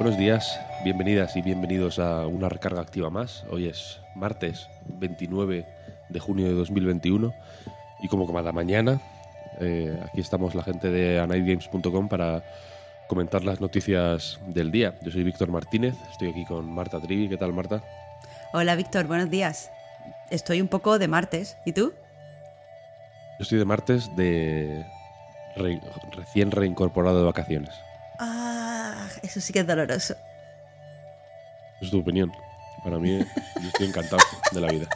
Buenos días, bienvenidas y bienvenidos a una recarga activa más. Hoy es martes 29 de junio de 2021 y como cada mañana, eh, aquí estamos la gente de anightgames.com para comentar las noticias del día. Yo soy Víctor Martínez, estoy aquí con Marta Trivi. ¿Qué tal, Marta? Hola, Víctor, buenos días. Estoy un poco de martes. ¿Y tú? Yo estoy de martes de re- recién reincorporado de vacaciones. Eso sí que es doloroso. Es tu opinión. Para mí, yo estoy encantado de la vida.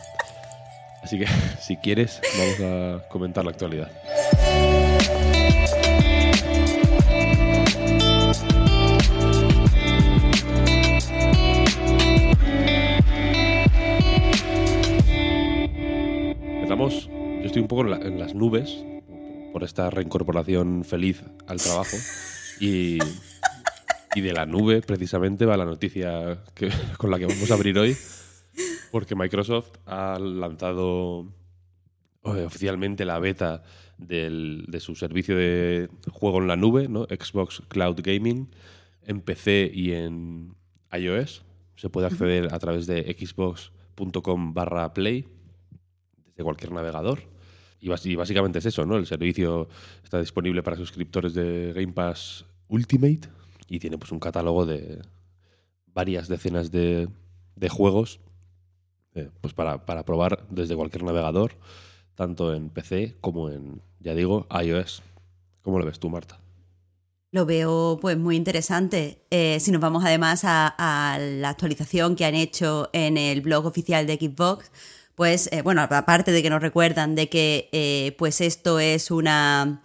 Así que, si quieres, vamos a comentar la actualidad. Empezamos. Yo estoy un poco en, en las nubes por esta reincorporación feliz al trabajo. Y, y de la nube, precisamente, va la noticia que- con la que vamos a abrir hoy. Porque Microsoft ha lanzado eh, oficialmente la beta del- de su servicio de juego en la nube, ¿no? Xbox Cloud Gaming, en PC y en iOS. Se puede acceder a través de xbox.com barra play desde cualquier navegador. Y, y básicamente es eso, ¿no? El servicio está disponible para suscriptores de Game Pass Ultimate y tiene pues un catálogo de varias decenas de, de juegos eh, pues para, para probar desde cualquier navegador, tanto en PC como en, ya digo, iOS. ¿Cómo lo ves tú, Marta? Lo veo pues muy interesante. Eh, si nos vamos además a, la actualización que han hecho en el blog oficial de Xbox, pues eh, bueno, aparte de que nos recuerdan de que pues esto es una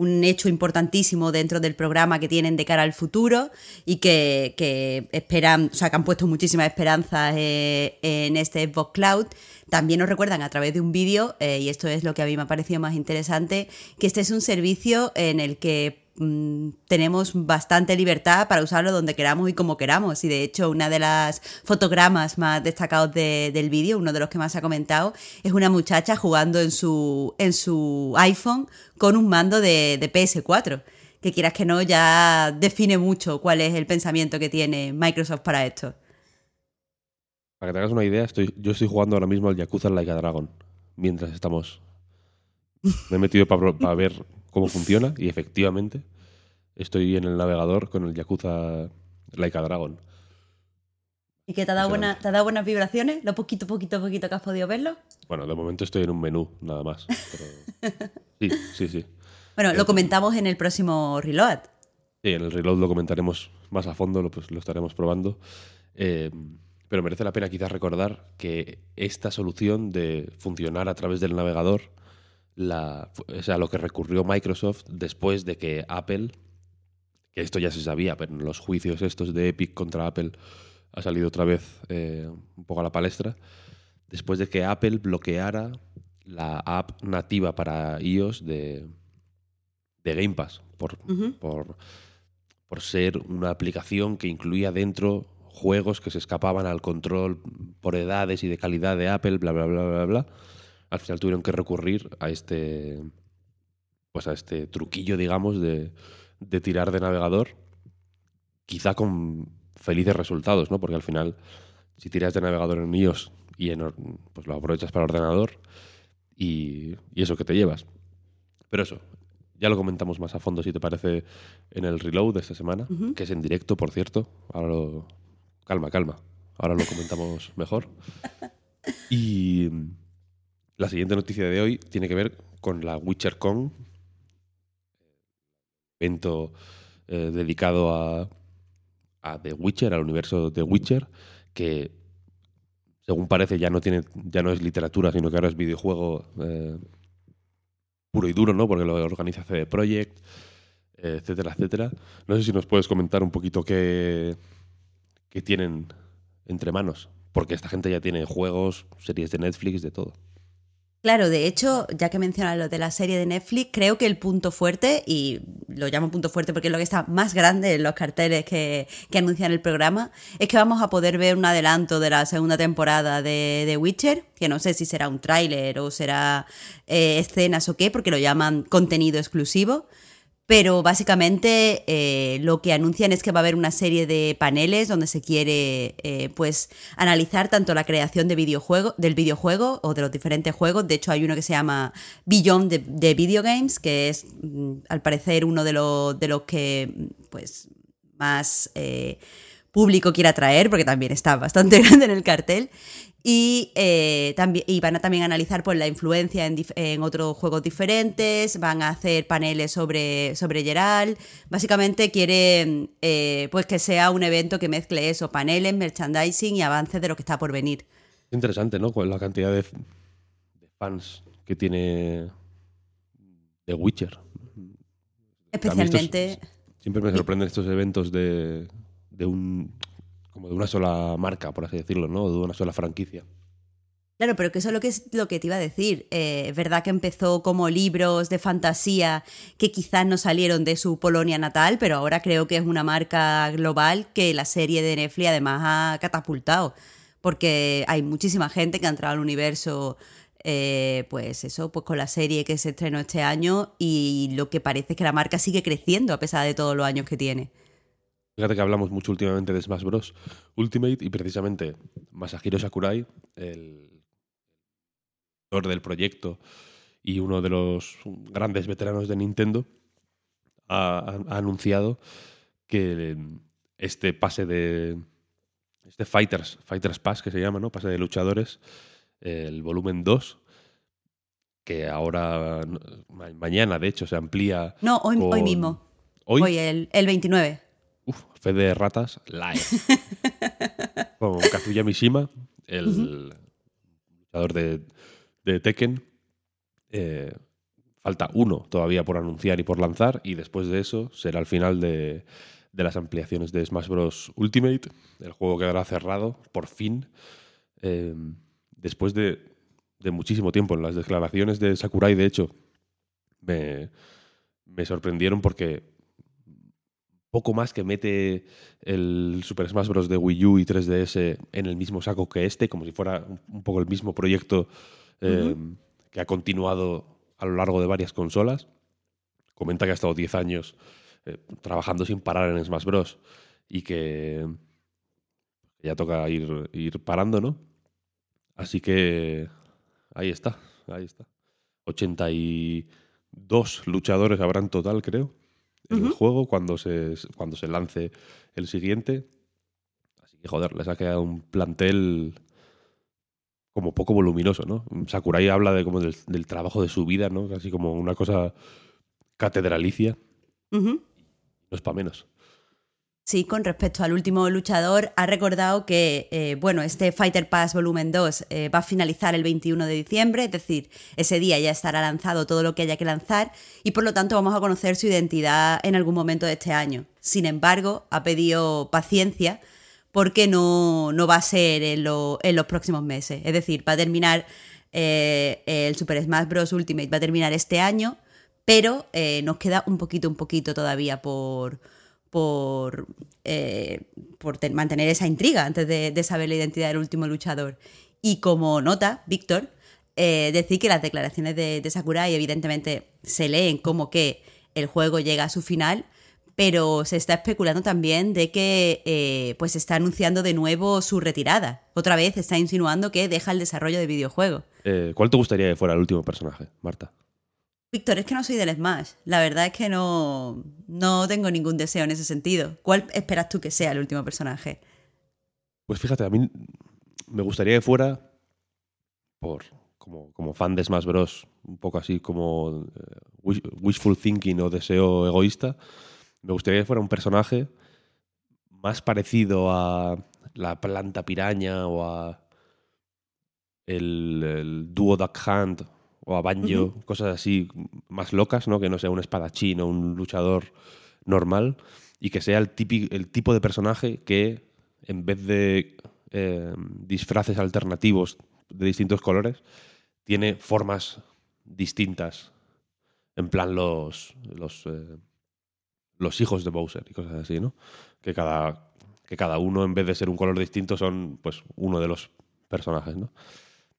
un hecho importantísimo dentro del programa que tienen de cara al futuro y que, esperan, o sea, que han puesto muchísimas esperanzas eh, en este Xbox Cloud. También nos recuerdan a través de un vídeo, eh, y esto es lo que a mí me ha parecido más interesante, que este es un servicio en el que mm, tenemos bastante libertad para usarlo donde queramos y como queramos. Y de hecho, una de las fotogramas más destacados de- del vídeo, uno de los que más ha comentado, es una muchacha jugando en su, en su iPhone con un mando de, de PS4. Que quieras que no, ya define mucho cuál es el pensamiento que tiene Microsoft para esto. Para que te hagas una idea, estoy, yo estoy jugando ahora mismo al Yakuza Like a Dragon mientras estamos. Me he metido para ver cómo funciona y efectivamente estoy en el navegador con el Yakuza Like a Dragon. ¿Y que te ha dado, buena, te ha dado buenas vibraciones? Lo poquito, poquito, poquito que has podido verlo. Bueno, de momento estoy en un menú, nada más. pero- Sí, sí, sí. Bueno, lo comentamos en el próximo Reload. Sí, en el reload lo comentaremos más a fondo, lo, pues, lo estaremos probando. Eh, pero merece la pena quizás recordar que esta solución de funcionar a través del navegador, la, o sea, lo que recurrió Microsoft después de que Apple, que esto ya se sabía, pero en los juicios estos de Epic contra Apple ha salido otra vez eh, un poco a la palestra, después de que Apple bloqueara la app nativa para iOS de, de Game Pass por, por, por ser una aplicación que incluía dentro juegos que se escapaban al control por edades y de calidad de Apple, bla, bla, bla, bla, bla. Al final tuvieron que recurrir a este, pues a este truquillo, digamos, de, de tirar de navegador, quizá con felices resultados, ¿no? Porque al final, si tiras de navegador en iOS y en, pues lo aprovechas para ordenador y, y eso que te llevas. Pero eso, ya lo comentamos más a fondo, si te parece, en el reload de esta semana, que es en directo, por cierto. Ahora lo... Calma, calma. Ahora lo comentamos mejor. Y la siguiente noticia de hoy tiene que ver con la WitcherCon, evento eh, dedicado a, a The Witcher, al universo de Witcher, que según parece, ya no tiene, ya no es literatura, sino que ahora es videojuego eh, puro y duro, ¿no? Porque lo organiza CD Projekt, eh, etcétera, etcétera. No sé si nos puedes comentar un poquito qué, qué tienen entre manos. Porque esta gente ya tiene juegos, series de Netflix, de todo. Claro, de hecho, ya que mencionas lo de la serie de Netflix, creo que el punto fuerte, y lo llamo punto fuerte porque es lo que está más grande en los carteles que, anuncian el programa, es que vamos a poder ver un adelanto de la segunda temporada de, The Witcher, que no sé si será un tráiler o será eh, escenas o qué, porque lo llaman contenido exclusivo. Pero básicamente eh, lo que anuncian es que va a haber una serie de paneles donde se quiere eh, pues analizar tanto la creación de videojuego, del videojuego o de los diferentes juegos. De hecho, hay uno que se llama Beyond the, Video Games, que es mm, al parecer uno de los, de los que pues más eh, público quiere atraer, porque también está bastante grande en el cartel. Y, eh, también, y van a también analizar pues, la influencia en, otros juegos diferentes, van a hacer paneles sobre, sobre Geralt. Básicamente quieren eh, pues que sea un evento que mezcle eso, paneles, merchandising y avances de lo que está por venir. Interesante, ¿no? Con la cantidad de, fans que tiene The Witcher. Especialmente... siempre me sorprenden estos eventos de, de un como de una sola marca, por así decirlo, ¿no? De una sola franquicia. Claro, pero que eso es lo que, es lo que te iba a decir. Eh, es verdad que empezó como libros de fantasía que quizás no salieron de su Polonia natal, pero ahora creo que es una marca global que la serie de Netflix además ha catapultado. Porque hay muchísima gente que ha entrado al universo, eh, pues eso, pues con la serie que se estrenó este año y lo que parece es que la marca sigue creciendo a pesar de todos los años que tiene. Fíjate que hablamos mucho últimamente de Smash Bros. Ultimate y precisamente Masahiro Sakurai, el autor del proyecto y uno de los grandes veteranos de Nintendo, ha, anunciado que este pase de. Este Fighters, Fighters Pass que se llama, ¿no? Pase de luchadores, el volumen 2, que ahora, mañana de hecho, se amplía. No, hoy, hoy mismo. Hoy, el, el 29. Uf, Fe de Ratas live. Con Kazuya Mishima, el luchador de, Tekken. Eh, falta uno todavía por anunciar y por lanzar, y después de eso será el final de, las ampliaciones de Smash Bros. Ultimate. El juego quedará cerrado, por fin. Eh, después de, muchísimo tiempo. En las declaraciones de Sakurai, de hecho, me, me sorprendieron porque poco más que mete el Super Smash Bros. de Wii U y 3DS en el mismo saco que este, como si fuera un poco el mismo proyecto eh, que ha continuado a lo largo de varias consolas. Comenta que ha estado 10 años eh, trabajando sin parar en Smash Bros. y que ya toca ir, ir parando, ¿no? Así que ahí está, ahí está. 82 luchadores habrán total, creo en el juego cuando se, cuando se lance el siguiente. Así que, joder, les ha quedado un plantel como poco voluminoso, ¿no? Sakurai habla de como del, trabajo de su vida, ¿no? Casi como una cosa catedralicia. No es para menos. Sí, con respecto al último luchador, ha recordado que, eh, bueno, este Fighter Pass Volumen 2 eh, va a finalizar el 21 de diciembre, es decir, ese día ya estará lanzado todo lo que haya que lanzar y por lo tanto vamos a conocer su identidad en algún momento de este año. Sin embargo, ha pedido paciencia porque no, va a ser en, los próximos meses. Es decir, va a terminar eh, el Super Smash Bros. Ultimate, va a terminar este año, pero nos queda un poquito, un poquito todavía por por, eh, por mantener esa intriga antes de, saber la identidad del último luchador. Y como nota, Víctor, eh, decir que las declaraciones de, Sakurai evidentemente se leen como que el juego llega a su final, pero se está especulando también de que eh, pues está anunciando de nuevo su retirada. Otra vez está insinuando que deja el desarrollo de videojuegos. ¿Cuál te gustaría que fuera el último personaje, Marta? Víctor, es que no soy del Smash. La verdad es que no, no tengo ningún deseo en ese sentido. ¿Cuál esperas tú que sea el último personaje? Pues fíjate, a mí me gustaría que fuera, por como, como fan de Smash Bros., un poco así como eh, wishful thinking o deseo egoísta, me gustaría que fuera un personaje más parecido a la planta piraña o a el, el dúo Duck Hunt o a Banjo, cosas así más locas, ¿no? Que no sea un espadachín o un luchador normal y que sea el, el tipo de personaje que en vez de eh, disfraces alternativos de distintos colores, tiene formas distintas. En plan los, los, eh, los hijos de Bowser y cosas así, ¿no? Que cada, que cada uno, en vez de ser un color distinto, son pues uno de los personajes, ¿no?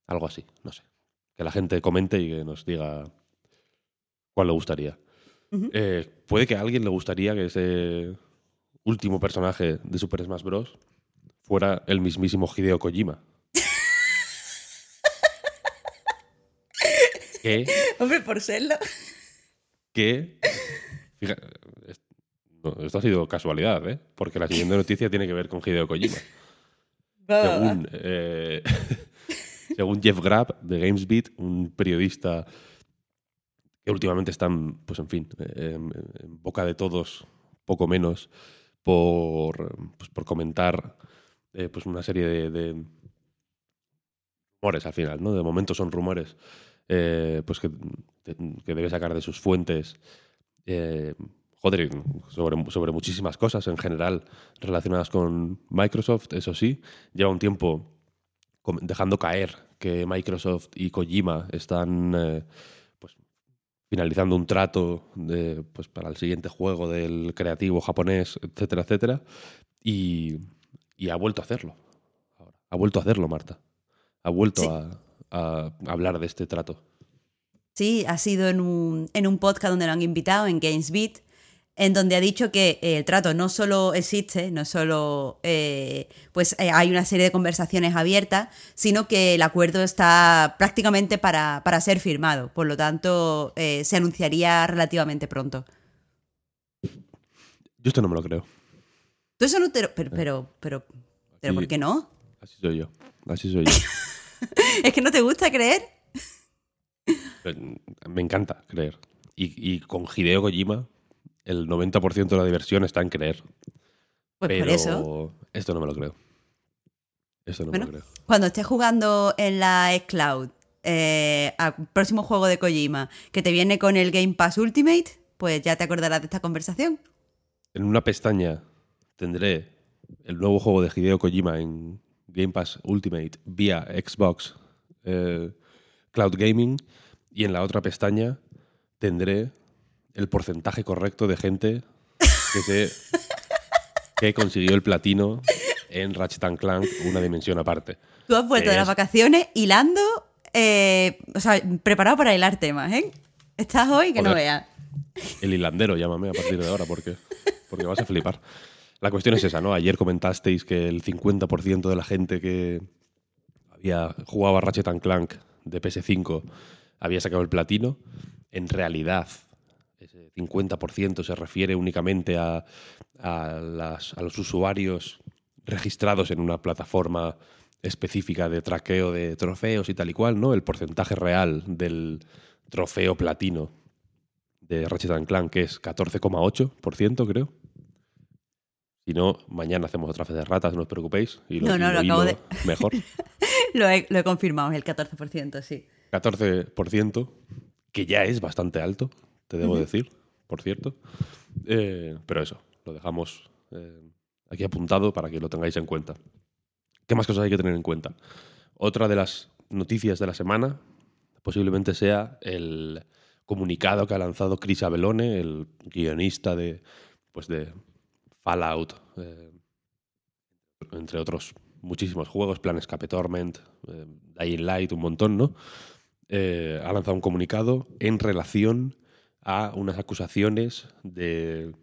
Algo así, no sé. Que la gente comente y que nos diga cuál le gustaría. Eh, puede que a alguien le gustaría que ese último personaje de Super Smash Bros. fuera el mismísimo Hideo Kojima. ¿Qué? Hombre, por serlo. Que. esto ha sido casualidad, ¿eh? Porque la siguiente noticia tiene que ver con Hideo Kojima. Según, eh, según Jeff Grabb de GamesBeat, un periodista que últimamente están, pues en fin, en, boca de todos, poco menos, por, pues, por comentar eh, pues una serie de, rumores al final, ¿no? De momento son rumores, eh, pues que, que, debe sacar de sus fuentes. Eh, joder, sobre, sobre muchísimas cosas en general relacionadas con Microsoft, eso sí, lleva un tiempo dejando caer que Microsoft y Kojima están finalizando un trato de, pues, para el siguiente juego del creativo japonés, etcétera, etcétera. Y, ha vuelto a hacerlo. Ha vuelto a hacerlo, Marta. Ha vuelto a, hablar de este trato. Sí, ha sido en un, en un podcast donde lo han invitado, en GamesBeat, en donde ha dicho que eh, el trato no solo existe, no solo eh, pues eh, hay una serie de conversaciones abiertas, sino que el acuerdo está prácticamente para, ser firmado. Por lo tanto, se anunciaría relativamente pronto. Yo esto no me lo creo. Tú eso no te Pero, pero, pero, pero ¿por qué no? Así soy yo. Así soy yo. ¿Es que no te gusta creer? Me encanta creer. Y, y con Hideo Kojima el 90% de la diversión está en creer. Pues Pero por eso. Esto no me lo creo. Esto no me lo creo. Cuando estés jugando en la xCloud eh, al próximo juego de Kojima que te viene con el Game Pass Ultimate, pues ya te acordarás de esta conversación. En una pestaña tendré el nuevo juego de Hideo Kojima en Game Pass Ultimate vía Xbox eh, Cloud Gaming y en la otra pestaña tendré el porcentaje correcto de gente que, que consiguió el platino en Ratchet Clank, una dimensión aparte. Tú has vuelto de las vacaciones hilando, eh, o sea, preparado para hilar temas, ¿eh? Estás hoy que no veas. El hilandero, llámame a partir de ahora, porque, porque vas a flipar. La cuestión es esa, ¿no? Ayer comentasteis que el 50% de la gente que había jugado a Ratchet Clank de PS5 había sacado el platino. En realidad, 50% se refiere únicamente a, los usuarios registrados en una plataforma específica de traqueo de trofeos y tal y cual, ¿no? El porcentaje real del trofeo platino de Ratchet Clank, que es 14,8%, creo. Si no, mañana hacemos otra vez de ratas, no os preocupéis. Y no, no, lo, acabo de... Mejor. lo, he, lo he confirmado, es el 14%, sí. 14%, que ya es bastante alto te debo decir, por cierto. Eh, pero eso, lo dejamos eh, aquí apuntado para que lo tengáis en cuenta. ¿Qué más cosas hay que tener en cuenta? Otra de las noticias de la semana posiblemente sea el comunicado que ha lanzado Chris Abelone, el guionista de, pues de Fallout, eh, entre otros muchísimos juegos, Plan Escape Torment, Dying Light, un montón, ¿no? ha lanzado un comunicado en relación a unas acusaciones de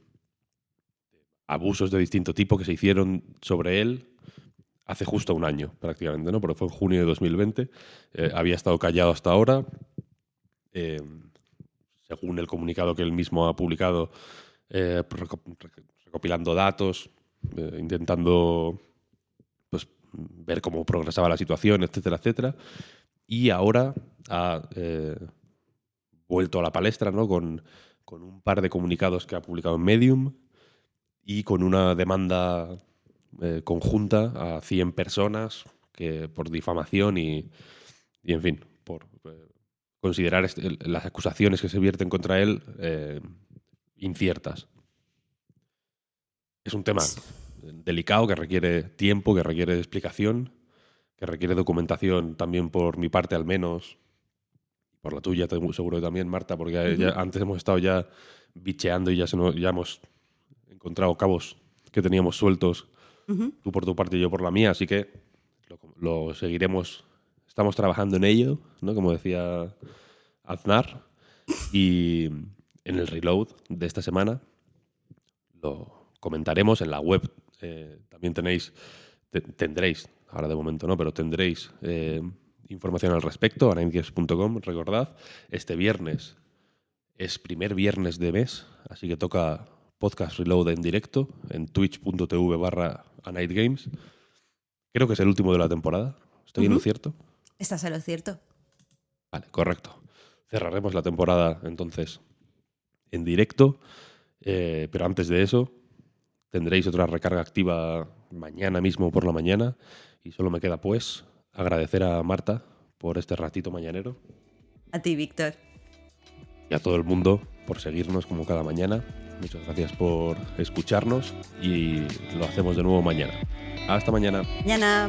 abusos de distinto tipo que se hicieron sobre él hace justo un año, prácticamente, ¿no? Porque fue en junio de 2020. Eh, había estado callado hasta ahora. Eh, según el comunicado que él mismo ha publicado, eh, recopilando datos, intentando pues, ver cómo progresaba la situación, etcétera, etcétera. Y ahora ha vuelto a la palestra, ¿no? Con, un par de comunicados que ha publicado en Medium y con una demanda eh, conjunta a 100 personas que por difamación y, y en fin, por eh, considerar este- las acusaciones que se vierten contra él eh, inciertas. Es un tema delicado que requiere tiempo, que requiere explicación, que requiere documentación también por mi parte al menos, por la tuya seguro que también, Marta, porque ya antes hemos estado ya bicheando y ya, se nos- ya hemos encontrado cabos que teníamos sueltos, tú por tu parte y yo por la mía, así que lo, lo seguiremos, estamos trabajando en ello, ¿no? como decía Aznar, y en el reload de esta semana lo comentaremos en la web. eh, también tenéis, te- tendréis, ahora de momento no, pero tendréis eh, información al respecto, anaindies.com, recordad, este viernes es primer viernes de mes, así que toca podcast reload en directo en twitch.tv barra anightgames. Creo que es el último de la temporada. ¿Estoy en lo cierto? ¿Estás en lo cierto? Vale, correcto. Cerraremos la temporada entonces en directo, eh, pero antes de eso tendréis otra recarga activa mañana mismo por la mañana y solo me queda pues agradecer a Marta por este ratito mañanero A ti, Víctor. y a todo el mundo por seguirnos como cada mañana. Muchas gracias por escucharnos y lo hacemos de nuevo mañana. Hasta mañana. Mañana.